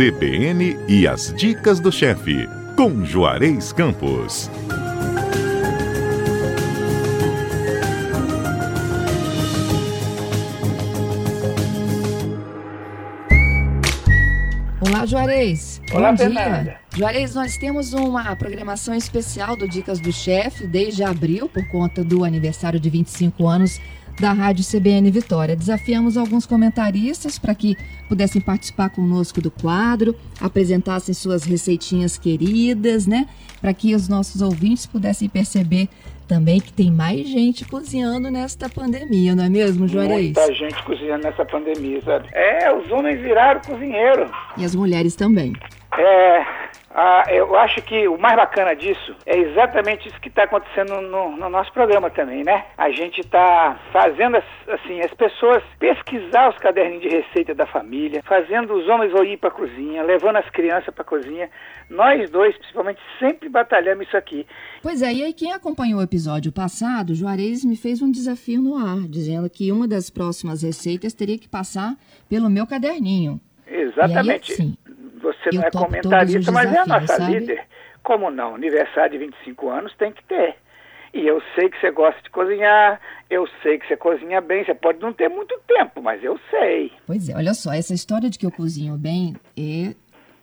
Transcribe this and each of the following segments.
CBN e as dicas do chefe, com Juarez Campos. Olá, Juarez. Olá, Bom Fernanda. dia. Juarez, nós temos uma programação especial do Dicas do Chefe desde abril, por conta do aniversário de 25 anos da Rádio CBN Vitória. Desafiamos alguns comentaristas para que pudessem participar conosco do quadro, apresentassem suas receitinhas queridas, né? Para que os nossos ouvintes pudessem perceber também que tem mais gente cozinhando nesta pandemia, não é mesmo, Juarez? Muita gente cozinhando nessa pandemia, sabe? É, os homens viraram cozinheiro. E as mulheres também. É, ah, eu acho que o mais bacana disso é exatamente isso que está acontecendo no, no nosso programa também, né? A gente está fazendo as- assim as pessoas pesquisar os caderninhos de receita da família, fazendo os homens ir para a cozinha, levando as crianças para a cozinha. Nós dois, principalmente, sempre batalhamos isso aqui. Pois é, e aí quem acompanhou o episódio passado, Juarez me fez um desafio no ar, dizendo que uma das próximas receitas teria que passar pelo meu caderninho. Exatamente. Aí, assim, Você não é comentarista, mas é a nossa sabe? líder. Como não? Aniversário de 25 anos tem que ter. E eu sei que você gosta de cozinhar, eu sei que você cozinha bem, você pode não ter muito tempo, mas eu sei. Pois é, olha só, essa história de que eu cozinho bem é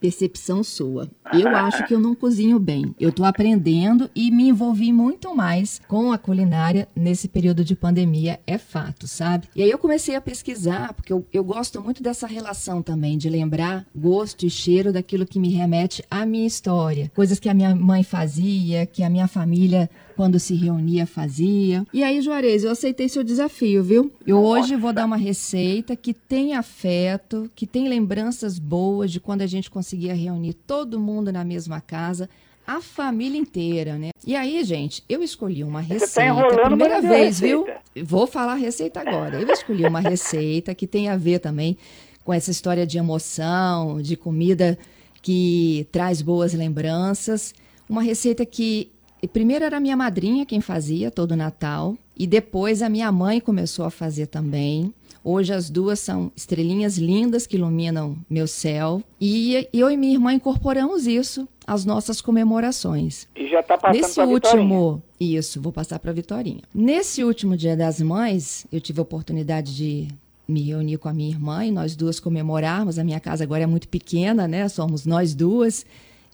percepção sua. Eu acho que eu não cozinho bem. Eu tô aprendendo e me envolvi muito mais com a culinária nesse período de pandemia, é fato, sabe? E aí eu comecei a pesquisar, porque eu, eu gosto muito dessa relação também, de lembrar gosto e cheiro daquilo que me remete à minha história. Coisas que a minha mãe fazia, que a minha família quando se reunia fazia. E aí, Juarez, eu aceitei seu desafio, viu? Eu hoje vou dar uma receita que tem afeto, que tem lembranças boas de quando a gente conseguia reunir todo mundo na mesma casa. A família inteira, né? E aí, gente, eu escolhi uma tá receita. enrolando primeira vez, viu? Vou falar a receita agora. Eu escolhi uma receita que tem a ver também com essa história de emoção, de comida que traz boas lembranças. Uma receita que e primeiro era a minha madrinha quem fazia todo Natal e depois a minha mãe começou a fazer também. Hoje as duas são estrelinhas lindas que iluminam meu céu e eu e minha irmã incorporamos isso às nossas comemorações. E já está passando Nesse pra Vitorinha. último, isso, vou passar para Vitorinha. Nesse último Dia das Mães, eu tive a oportunidade de me reunir com a minha irmã e nós duas comemorarmos. A minha casa agora é muito pequena, né? Somos nós duas.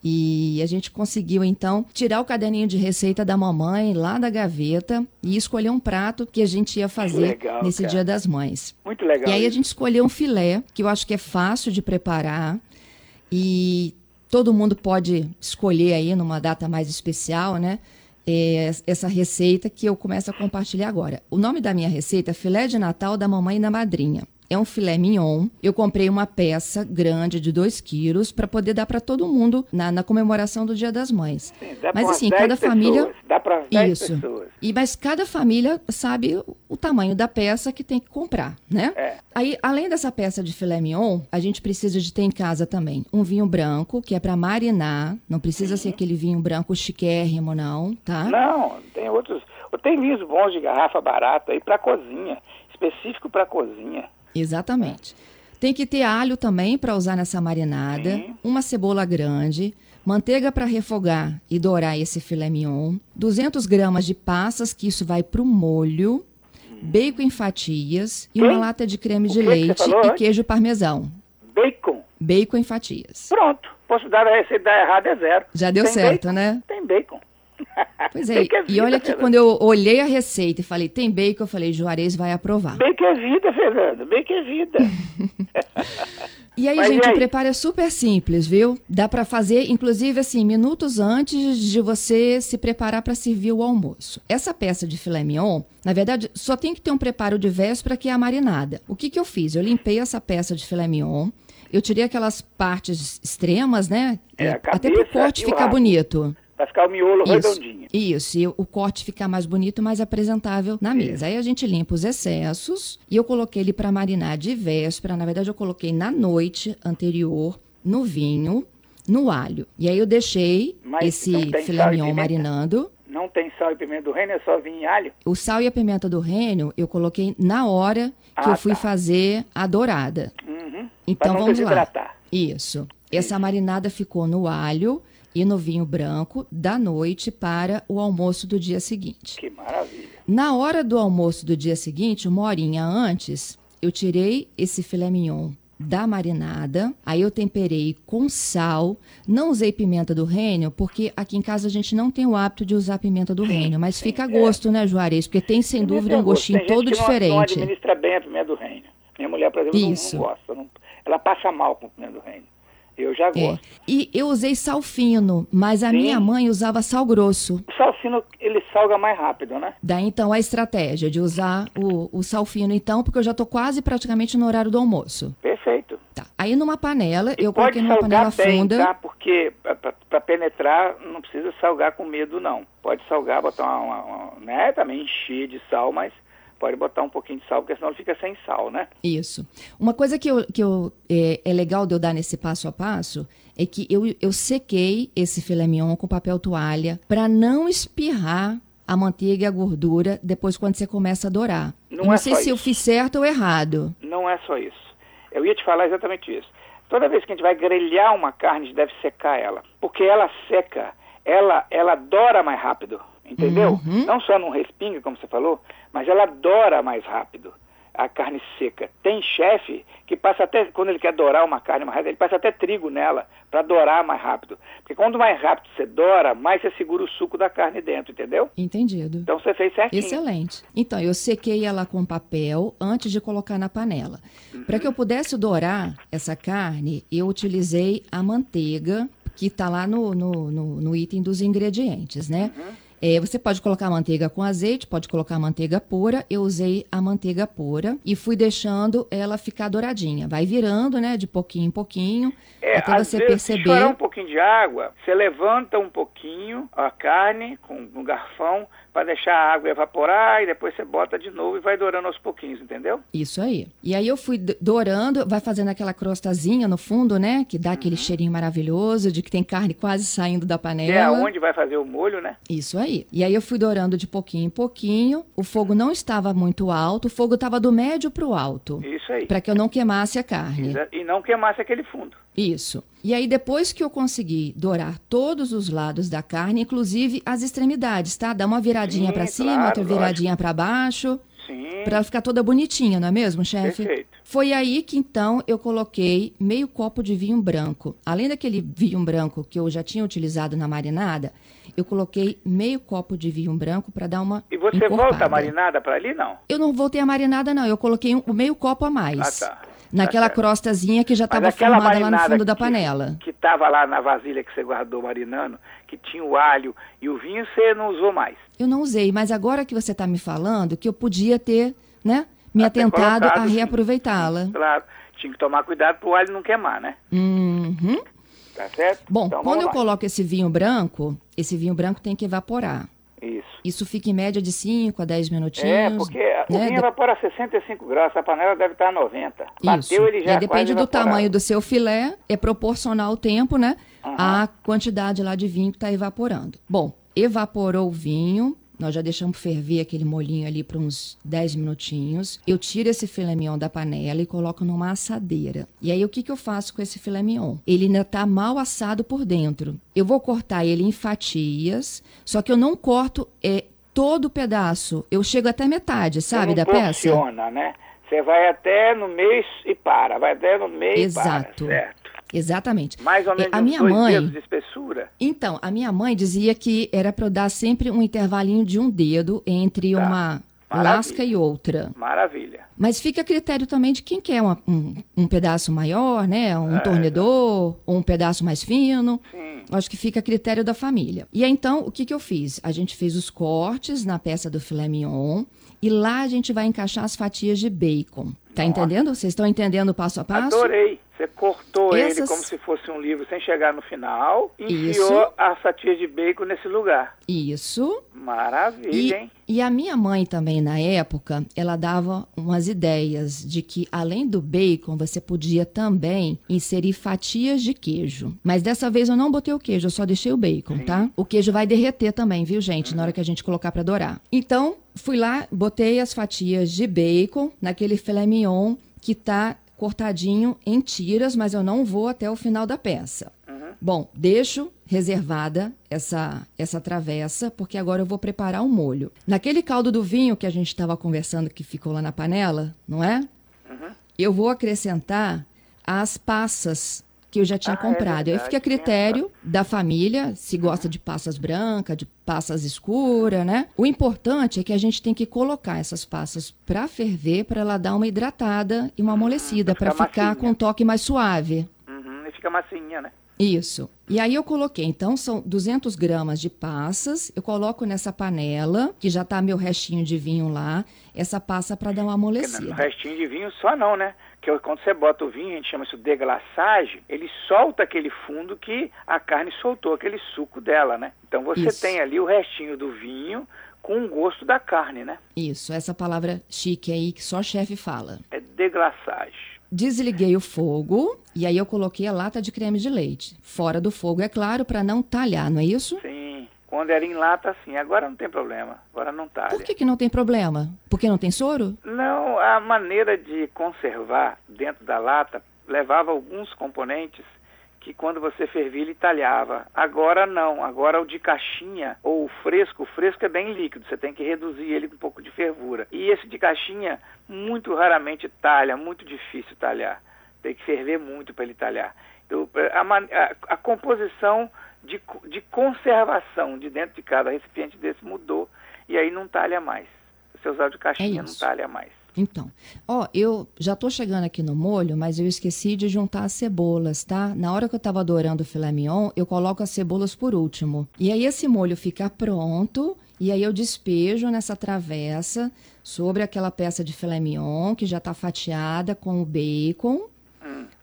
E a gente conseguiu então tirar o caderninho de receita da mamãe lá da gaveta e escolher um prato que a gente ia fazer legal, nesse cara. Dia das Mães. Muito legal. E aí a isso. gente escolheu um filé, que eu acho que é fácil de preparar e todo mundo pode escolher aí numa data mais especial, né? é, essa receita que eu começo a compartilhar agora. O nome da minha receita é filé de Natal da mamãe e da madrinha. É um filé mignon. Eu comprei uma peça grande de 2 quilos para poder dar para todo mundo na, na comemoração do Dia das Mães. Sim, Mas assim, 10 cada família pessoas. Dá para 10 isso. pessoas. E mas cada família sabe o- o tamanho da peça que tem que comprar, né? É. Aí, além dessa peça de filé mignon, a gente precisa de ter em casa também um vinho branco, que é para marinar. Não precisa ser aquele vinho branco chiquérrimo, não, tá? Não, tem outros. Tem vinhos bons de garrafa barata aí para cozinha, específico para cozinha. Exatamente. Tem que ter alho também para usar nessa marinada, Sim. uma cebola grande, manteiga para refogar e dourar esse filé mignon, 200 gramas de passas, que isso vai para o molho, bacon em fatias e Quem? uma lata de creme O de que que você leite falou e queijo parmesão. Bacon. Bacon em fatias. Pronto. Posso dar a receita errada, é zero. Já deu Tem certo, bacon? né? Tem bacon. Pois é, é e vida, olha que Fernanda. quando eu olhei a receita e falei, tem bacon, eu falei, Juarez vai aprovar. Bacon é vida, Fernanda. Bacon é vida. E aí, Mas gente, e aí? o preparo é super simples, viu? Dá pra fazer, inclusive, assim, minutos antes de você se preparar pra servir o almoço. Essa peça de filé mignon, na verdade, só tem que ter um preparo de véspera que é a marinada. O que que eu fiz? Eu limpei essa peça de filé mignon, eu tirei aquelas partes extremas, né? É, Até pro corte e ficar bonito. Pra ficar o miolo Isso, redondinho. isso, e o corte ficar mais bonito, mais apresentável na mesa. Aí a gente limpa os excessos e eu coloquei ele para marinar de véspera. Na verdade, eu coloquei na noite anterior no vinho, no alho. E aí eu deixei Mas esse filé mignon marinando. Não tem sal e pimenta do reino, é só vinho e alho. O sal e a pimenta do reino eu coloquei na hora que Ah, eu fui tá. fazer a dourada. Uhum. Então vamos lá. desidratar. Isso. Essa marinada ficou no alho e no vinho branco da noite para o almoço do dia seguinte. Que maravilha. Na hora do almoço do dia seguinte, uma horinha antes, eu tirei esse filé mignon da marinada, aí eu temperei com sal, não usei pimenta do reino, porque aqui em casa a gente não tem o hábito de usar pimenta do reino, mas fica a gosto, né, Juarez? Porque tem sem Pimenta dúvida é um gostinho Tem todo que não- diferente. Não, administra bem a pimenta do reino. Minha mulher, por exemplo, não- Isso. não, gosta. não- ela passa mal com pimenta do reino. Eu já É. gosto. E eu usei sal fino, mas a Sim. minha mãe usava sal grosso. O salsino, ele salga mais rápido, né? Daí então a estratégia de usar o, o sal fino, então, porque eu já tô quase praticamente no horário do almoço. Perfeito. Tá. Aí numa panela, E eu coloquei numa panela bem, funda. tá? Porque para penetrar não precisa salgar com medo, não. Pode salgar, botar uma, uma- uma- né? Também encher de sal, mas pode botar um pouquinho de sal, porque senão ele fica sem sal, né? Isso. Uma coisa que, eu, que eu, é, é legal de eu dar nesse passo a passo é que eu, eu sequei esse filé mignon com papel toalha para não espirrar a manteiga e a gordura depois quando você começa a dourar. Não eu não é sei se eu isso. fiz certo ou errado. Não é só isso. Eu ia te falar exatamente isso. Toda vez que a gente vai grelhar uma carne, a gente deve secar ela. Porque ela seca, ela, ela dora mais rápido, entendeu? Uhum. Não só não respinga, como você falou, mas ela dora mais rápido a carne seca. Tem chefe que passa até, quando ele quer dourar uma carne mais rápido, ele passa até trigo nela para dourar mais rápido. Porque quanto mais rápido você dora, mais você segura o suco da carne dentro, entendeu? Entendido. Então você fez certinho. Excelente. Então, eu sequei ela com papel antes de colocar na panela. Para Uhum. que eu pudesse dourar essa carne, eu utilizei a manteiga, que está lá no, no, no- no item dos ingredientes, né? Uhum. É, você pode colocar manteiga com azeite, pode colocar manteiga pura. Eu usei a manteiga pura e fui deixando ela ficar douradinha. Vai virando, né, de pouquinho em pouquinho, É, até você vezes, se perceber. chorar um pouquinho de água, você levanta um pouquinho a carne com um garfão para deixar a água evaporar e depois você bota de novo e vai dourando aos pouquinhos, entendeu? Isso aí. E aí eu fui dourando, vai fazendo aquela crostazinha no fundo, né? Que dá Uhum. aquele cheirinho maravilhoso de que tem carne quase saindo da é panela. onde vai fazer o molho, né? Isso aí. E aí eu fui dourando de pouquinho em pouquinho. O fogo não estava muito alto, o fogo estava do médio para o alto, Isso aí. para que eu não queimasse a carne. E não queimasse aquele fundo. Isso. E aí, depois que eu consegui dourar todos os lados da carne, inclusive as extremidades, tá? Dá uma viradinha para cima, claro, outra viradinha para baixo, Sim. para ficar toda bonitinha, não é mesmo, chefe? Perfeito. Foi aí que então eu coloquei meio copo de vinho branco. Além daquele vinho branco que eu já tinha utilizado na marinada, eu coloquei meio copo de vinho branco para dar uma E você encorpada. volta a marinada para ali, não? Eu não voltei a marinada não, eu coloquei um, meio copo a mais. Ah, tá. Naquela Tá crostazinha que já estava formada lá no fundo da que- panela. Que estava lá na vasilha que você guardou marinando, que tinha o alho e o vinho, você não usou mais. Eu não usei, mas agora que você está me falando que eu podia ter, né, me Até atentado a colocado, sim. reaproveitá-la. Claro. Tinha que tomar cuidado para o alho não queimar, né? Uhum. Tá certo? Bom, Então, quando eu lá. coloco esse vinho branco, esse vinho branco tem que evaporar. Isso. Isso fica em média de 5 a 10 minutinhos. É, porque o né? vinho evapora a 65 graus, a panela deve estar a 90. Isso. Bateu, ele já é depende do tamanho do seu filé, é proporcional ao tempo, né? Aham. À quantidade lá de vinho que está evaporando. Bom, evaporou o vinho, nós já deixamos ferver aquele molhinho ali por uns 10 minutinhos. Eu tiro esse filé mignon da panela e coloco numa assadeira. E aí o que, que eu faço com esse filé mignon? Ele ainda está mal assado por dentro. Eu vou cortar ele em fatias, só que eu não corto é, todo o pedaço. Eu chego até metade, sabe, da peça? porciona, né? Você vai até no meio e para, vai até no meio Exato. e para, certo? Exatamente. Mais ou É, menos a minha dois mãe, dedos de espessura. Então, a minha mãe dizia que era para eu dar sempre um intervalinho de um dedo entre Tá. uma Maravilha. lasca e outra. Maravilha. Mas fica a critério também de quem quer uma- um, um pedaço maior, né? Um tornedor, ou um pedaço mais fino. Sim. Acho que fica a critério da família. E aí, então, o que, que eu fiz? A gente fez os cortes na peça do filé mignon e lá a gente vai encaixar as fatias de bacon. Tá Nossa. entendendo? Vocês estão entendendo o passo a passo? Adorei. Você cortou ele Essas- como se fosse um livro sem chegar no final e Isso. enfiou as fatias de bacon nesse lugar. Isso. Maravilha, E, hein? e a minha mãe também, na época, ela dava umas ideias de que, além do bacon, você podia também inserir fatias de queijo. Mas dessa vez eu não botei o queijo, eu só deixei o bacon, tá? O queijo vai derreter também, viu, gente, na hora que a gente colocar pra dourar. Então, fui lá, botei as fatias de bacon naquele filé mignon que tá cortadinho em tiras, mas eu não vou até o final da peça. Bom, deixo reservada essa essa travessa, porque agora eu vou preparar o um molho. Naquele caldo do vinho que a gente estava conversando que ficou lá na panela, não é? Eu vou acrescentar as passas que eu já tinha Ah, é comprado. Aí verdade, fica a tinha critério da família, se gosta de passas brancas, de passas escuras, né? O importante é que a gente tem que colocar essas passas para ferver, para ela dar uma hidratada e uma amolecida, pra para ficar ficar com um toque mais suave. Uhum, e fica massinha, né? Isso. E aí eu coloquei, então são 200 gramas de passas, eu coloco nessa panela, que já tá meu restinho de vinho lá, essa passa para dar uma amolecida. restinho de vinho só não, né? Que quando você bota o vinho, a gente chama isso de deglaçagem, ele solta aquele fundo que a carne soltou, aquele suco dela, né? Então você Isso. tem ali o restinho do vinho com o gosto da carne, né? Isso, essa palavra chique aí que só chefe fala. É deglaçagem. Desliguei o fogo e aí eu coloquei a lata de creme de leite. Fora do fogo, é claro, para não talhar, não é isso? Sim. Quando era em lata, sim. Agora não tem problema. Agora não talha. Por que, que não tem problema? Porque não tem soro? Não, a maneira de conservar dentro da lata levava alguns componentes que quando você fervia ele talhava. Agora não, agora o de caixinha ou o fresco, o fresco é bem líquido, você tem que reduzir ele com um pouco de fervura. E esse de caixinha muito raramente talha, muito difícil talhar. Tem que ferver muito para ele talhar. Então, a, a- a composição de, de conservação de dentro de cada recipiente desse mudou e aí não talha mais. Se você usar de caixinha, não isso. talha mais. Então, ó, eu já tô chegando aqui no molho, mas eu esqueci de juntar as cebolas, tá? Na hora que eu tava adorando o filé mignon, eu coloco as cebolas por último. E aí esse molho fica pronto, e aí eu despejo nessa travessa sobre aquela peça de filé mignon que já tá fatiada com o bacon.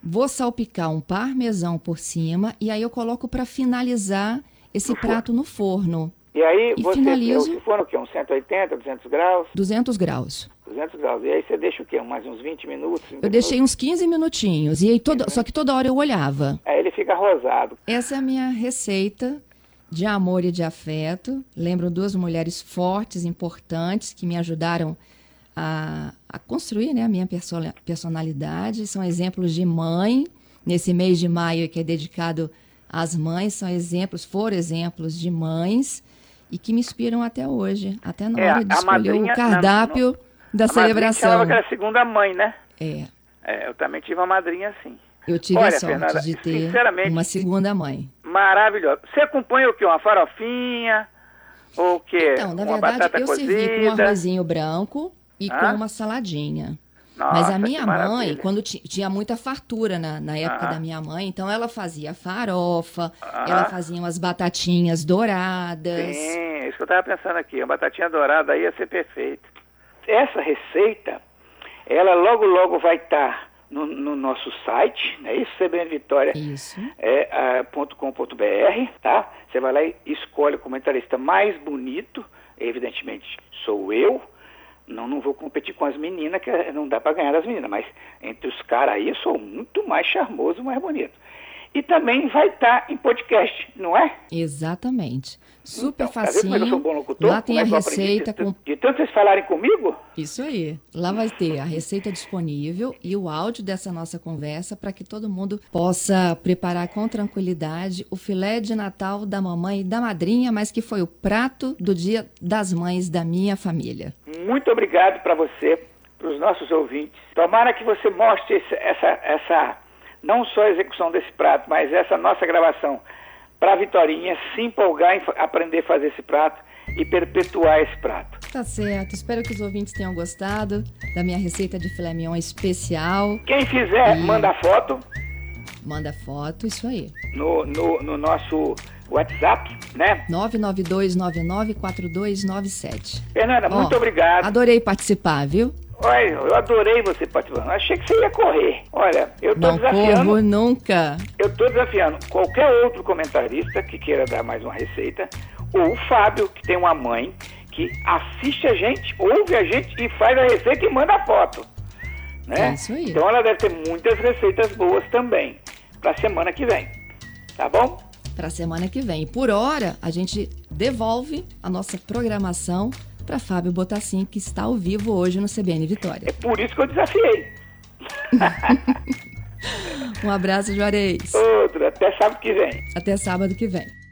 Vou salpicar um parmesão por cima e aí eu coloco para finalizar esse No forno. prato no forno, E aí E você finalizo- se for no quê? Uns 180, 200 graus? 200 graus. 200 graus. E aí você deixa o quê? Mais uns 20 minutos? 30 Eu deixei minutos? uns 15 minutinhos e aí toda, só que toda hora eu olhava. Aí ele fica rosado. Essa é a minha receita de amor e de afeto. Lembro duas mulheres fortes, importantes, que me ajudaram a, a construir né, a minha perso- personalidade. São exemplos de mãe. Nesse mês de maio que é dedicado às mães, são exemplos, foram exemplos de mães e que me inspiram até hoje, até na É, hora de escolher madrinha- o cardápio da A celebração. que era a segunda mãe, né? É, É, eu também tive uma madrinha assim. eu tive Olha, a sorte Fernanda, de ter uma segunda mãe. Maravilhoso. Você acompanha o quê? Uma farofinha? Ou o quê? Então, na uma verdade, eu cozida? servi com um arrozinho branco e Ah? com uma saladinha. Nossa, Mas a minha mãe, quando ti- tinha muita fartura na, na época Ah. da minha mãe, então ela fazia farofa, Ah. ela fazia umas batatinhas douradas. Sim, isso que eu estava pensando aqui. Uma batatinha dourada aí ia ser perfeito. Essa receita, ela logo, logo vai estar no, no nosso site, não é isso? CBN Vitória Isso. é, .br, tá? Você vai lá e escolhe o comentarista mais bonito, evidentemente sou eu. Não, não vou competir com as meninas, que não dá para ganhar das meninas, mas entre os caras aí eu sou muito mais charmoso, mais bonito. E também vai estar em podcast, não é? Exatamente. Super Então, tá como é eu sou facinho. bom locutor? Lá tem Como a é aprendi receita de, com de tanto vocês falarem comigo? Isso aí. Lá vai ter a receita disponível e o áudio dessa nossa conversa para que todo mundo possa preparar com tranquilidade o filé de Natal da mamãe e da madrinha, mas que foi o prato do Dia das Mães da minha família. Muito obrigado para você, para os nossos ouvintes. Tomara que você mostre esse- essa, essa, não só a execução desse prato, mas essa nossa gravação para a Vitorinha se empolgar em aprender a fazer esse prato e perpetuar esse prato. Tá certo. Espero que os ouvintes tenham gostado da minha receita de filé mignon especial. Quem fizer, E- manda foto Manda foto, isso aí. no, no, no nosso WhatsApp, né? 992994297. Fernanda, Ó, muito obrigado. Adorei participar, viu? Olha, eu adorei você participando. Achei que você ia correr. Olha, eu tô Não desafiando. corro nunca. Eu estou desafiando qualquer outro comentarista que queira dar mais uma receita, ou o Fábio, que tem uma mãe que assiste a gente, ouve a gente e faz a receita e manda a foto. Né? É isso aí. Então ela deve ter muitas receitas boas também para semana que vem. Tá bom? Para a semana que vem. Por hora, a gente devolve a nossa programação para Fábio Botassin, que está ao vivo hoje no CBN Vitória. É por isso que eu desafiei. um abraço, Juarez. Outro, até sábado que vem. Até sábado que vem.